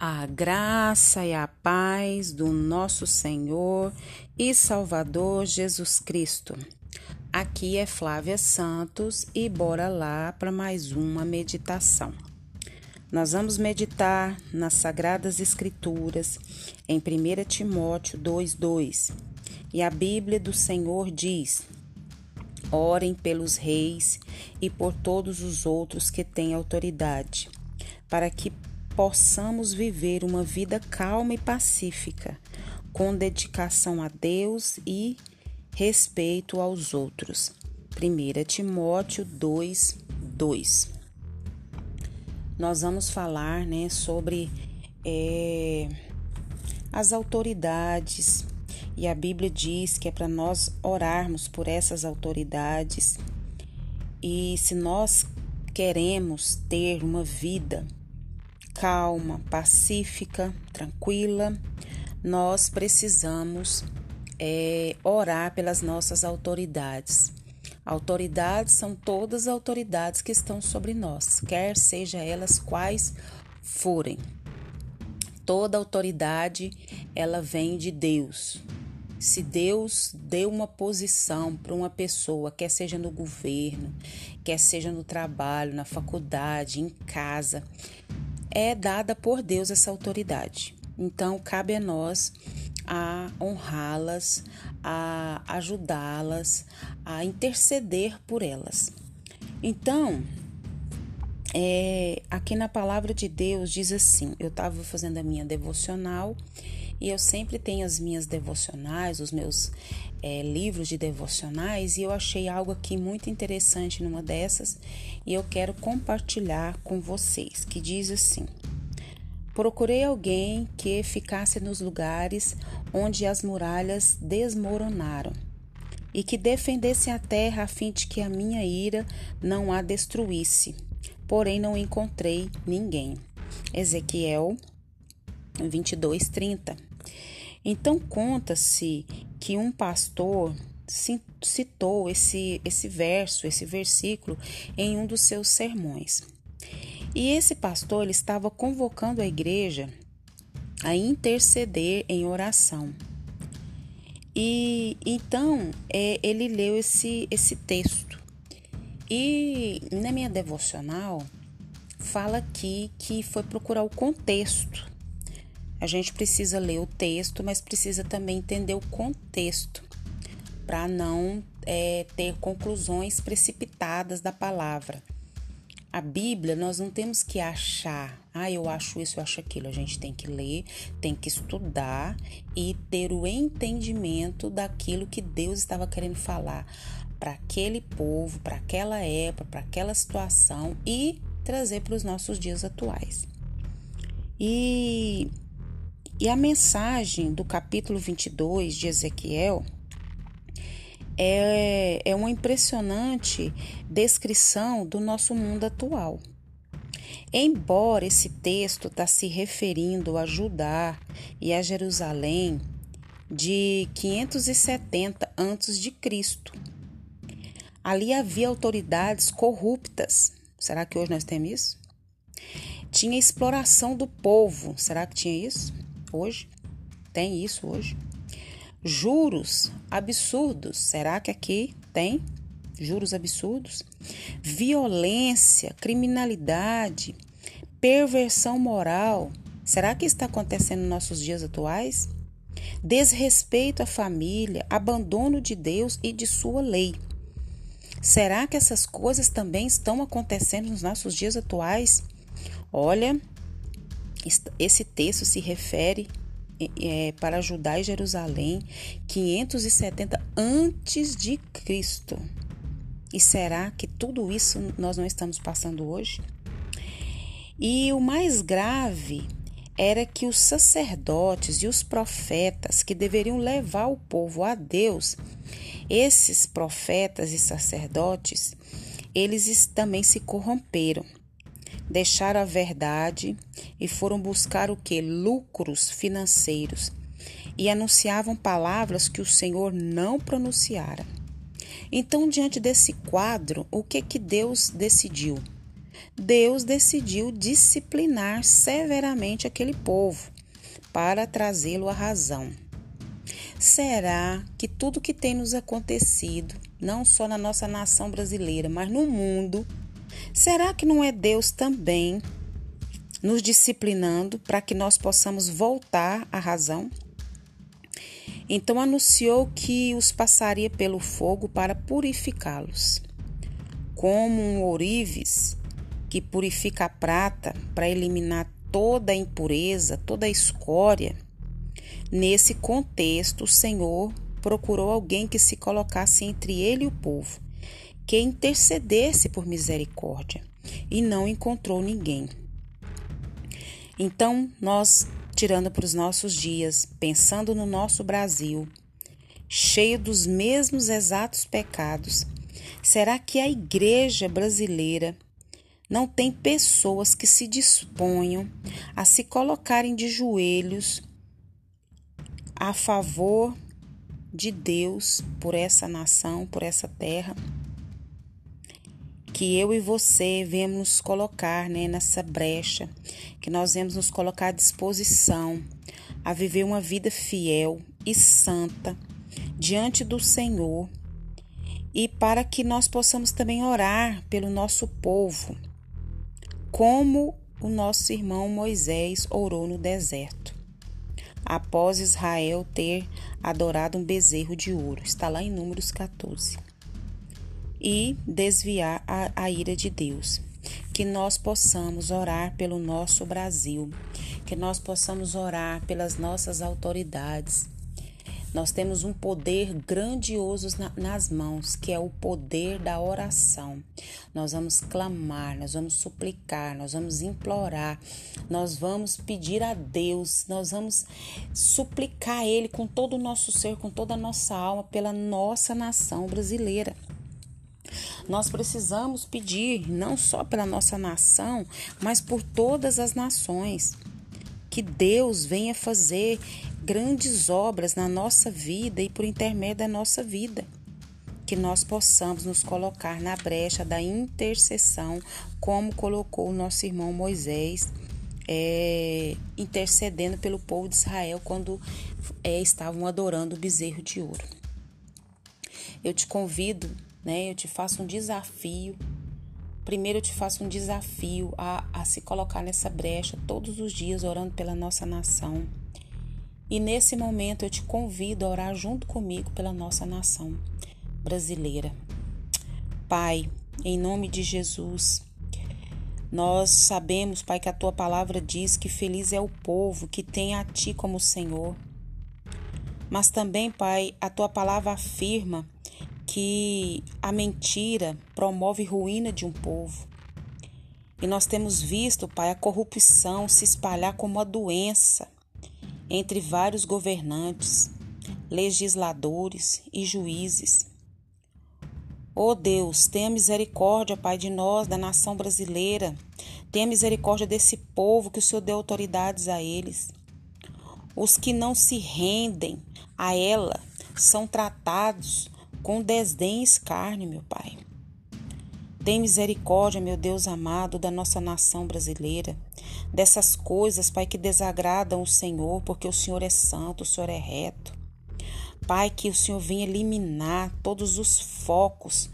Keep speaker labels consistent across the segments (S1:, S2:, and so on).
S1: A graça e a paz do nosso Senhor e Salvador Jesus Cristo. Aqui é Flávia Santos e bora lá para mais uma meditação. Nós vamos meditar nas Sagradas Escrituras em 1 Timóteo 2,2 e a Bíblia do Senhor diz: Orem pelos reis e por todos os outros que têm autoridade, para que possamos viver uma vida calma e pacífica, com dedicação a Deus e respeito aos outros. 1 Timóteo 2, 2. Nós vamos falar né, sobre é, as autoridades, e a Bíblia diz que é para nós orarmos por essas autoridades. E se nós queremos ter uma vida calma, pacífica, tranquila, nós precisamos é, orar pelas nossas autoridades. Autoridades são todas as autoridades que estão sobre nós, quer seja elas quais forem. Toda autoridade ela vem de Deus. Se Deus deu uma posição para uma pessoa, quer seja no governo, quer seja no trabalho, na faculdade, em casa, é dada por Deus essa autoridade. Então, cabe a nós a honrá-las, a ajudá-las, a interceder por elas. Então, é, aqui na palavra de Deus diz assim: eu estava fazendo a minha devocional e eu sempre tenho as minhas devocionais, os meus é, livros de devocionais, e eu achei algo aqui muito interessante numa dessas e eu quero compartilhar com vocês, que diz assim: Procurei alguém que ficasse nos lugares onde as muralhas desmoronaram e que defendesse a terra a fim de que a minha ira não a destruísse. Porém, não encontrei ninguém. Ezequiel 22, 30. Então conta-se que um pastor citou esse, esse verso, esse versículo em um dos seus sermões. E esse pastor ele estava convocando a igreja a interceder em oração. E então é, ele leu esse, esse texto. E na minha devocional fala aqui que foi procurar o contexto a gente precisa ler o texto, mas precisa também entender o contexto para não é, ter conclusões precipitadas da palavra. A Bíblia, nós não temos que achar, ah, eu acho isso, eu acho aquilo. A gente tem que ler, tem que estudar e ter o entendimento daquilo que Deus estava querendo falar para aquele povo, para aquela época, para aquela situação e trazer para os nossos dias atuais. E e a mensagem do capítulo 22 de Ezequiel é, é uma impressionante descrição do nosso mundo atual. Embora esse texto está se referindo a Judá e a Jerusalém de 570 a.C., ali havia autoridades corruptas. Será que hoje nós temos isso? Tinha exploração do povo. Será que tinha isso? Hoje? Tem isso hoje? Juros absurdos. Será que aqui tem juros absurdos? Violência, criminalidade, perversão moral. Será que está acontecendo nos nossos dias atuais? Desrespeito à família, abandono de Deus e de sua lei. Será que essas coisas também estão acontecendo nos nossos dias atuais? Olha, esse texto se refere é, para Judá e Jerusalém 570 antes de Cristo. E será que tudo isso nós não estamos passando hoje? E o mais grave era que os sacerdotes e os profetas que deveriam levar o povo a Deus, esses profetas e sacerdotes, eles também se corromperam deixaram a verdade e foram buscar o que? Lucros financeiros e anunciavam palavras que o Senhor não pronunciara. Então, diante desse quadro, o que que Deus decidiu? Deus decidiu disciplinar severamente aquele povo para trazê-lo à razão. Será que tudo que tem nos acontecido, não só na nossa nação brasileira, mas no mundo, será que não é Deus também nos disciplinando para que nós possamos voltar à razão? Então anunciou que os passaria pelo fogo para purificá-los. Como um ourives que purifica a prata para eliminar toda a impureza, toda a escória. Nesse contexto, o Senhor procurou alguém que se colocasse entre ele e o povo, que intercedesse por misericórdia, e não encontrou ninguém. Então, nós tirando para os nossos dias, pensando no nosso Brasil, cheio dos mesmos exatos pecados, será que a igreja brasileira não tem pessoas que se disponham a se colocarem de joelhos a favor de Deus por essa nação, por essa terra? Que eu e você vemos nos colocar né, nessa brecha, que nós vemos nos colocar à disposição a viver uma vida fiel e santa diante do Senhor e para que nós possamos também orar pelo nosso povo, como o nosso irmão Moisés orou no deserto, após Israel ter adorado um bezerro de ouro. Está lá em Números 14 e desviar a, a ira de Deus. Que nós possamos orar pelo nosso Brasil, que nós possamos orar pelas nossas autoridades. Nós temos um poder grandioso na, nas mãos, que é o poder da oração. Nós vamos clamar, nós vamos suplicar, nós vamos implorar, nós vamos pedir a Deus, nós vamos suplicar a Ele com todo o nosso ser, com toda a nossa alma, pela nossa nação brasileira. Nós precisamos pedir não só pela nossa nação, mas por todas as nações. Que Deus venha fazer grandes obras na nossa vida e por intermédio da nossa vida. Que nós possamos nos colocar na brecha da intercessão, como colocou o nosso irmão Moisés, é, intercedendo pelo povo de Israel quando é, estavam adorando o bezerro de ouro. Eu te convido né? Eu te faço um desafio. Primeiro eu te faço um desafio a, a se colocar nessa brecha todos os dias orando pela nossa nação. E nesse momento eu te convido a orar junto comigo pela nossa nação brasileira. Pai, em nome de Jesus, nós sabemos, Pai, que a tua palavra diz que feliz é o povo que tem a ti como Senhor. Mas também, Pai, a tua palavra afirma que a mentira promove ruína de um povo. E nós temos visto, Pai, a corrupção se espalhar como uma doença entre vários governantes, legisladores e juízes. Oh Deus, tenha misericórdia, Pai, de nós, da nação brasileira. Tenha misericórdia desse povo que o Senhor deu autoridades a eles. Os que não se rendem a ela são tratados com desdém e escárnio, meu Pai. Tem misericórdia, meu Deus amado, da nossa nação brasileira, dessas coisas, Pai, que desagradam o Senhor, porque o Senhor é santo, o Senhor é reto. Pai, que o Senhor venha eliminar todos os focos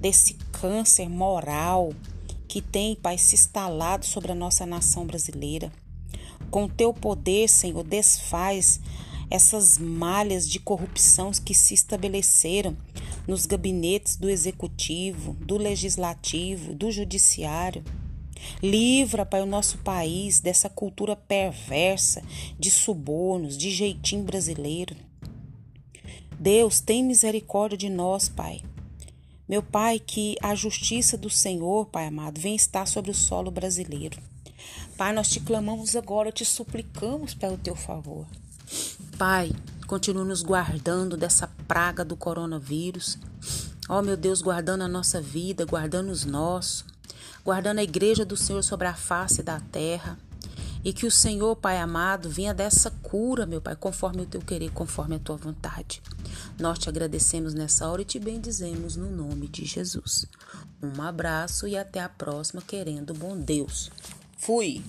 S1: desse câncer moral que tem, Pai, se instalado sobre a nossa nação brasileira. Com teu poder, Senhor, desfaz essas malhas de corrupção que se estabeleceram nos gabinetes do executivo, do legislativo, do judiciário. Livra, Pai, o nosso país dessa cultura perversa de subornos, de jeitinho brasileiro. Deus, tem misericórdia de nós, Pai. Meu Pai, que a justiça do Senhor, Pai amado, venha estar sobre o solo brasileiro. Pai, nós te clamamos agora, te suplicamos pelo teu favor. Pai, continue nos guardando dessa praga do coronavírus. Ó oh, meu Deus, guardando a nossa vida, guardando os nossos, guardando a igreja do Senhor sobre a face da terra. E que o Senhor, Pai amado, venha dessa cura, meu Pai, conforme o teu querer, conforme a tua vontade. Nós te agradecemos nessa hora e te bendizemos no nome de Jesus. Um abraço e até a próxima, querendo bom Deus. Fui!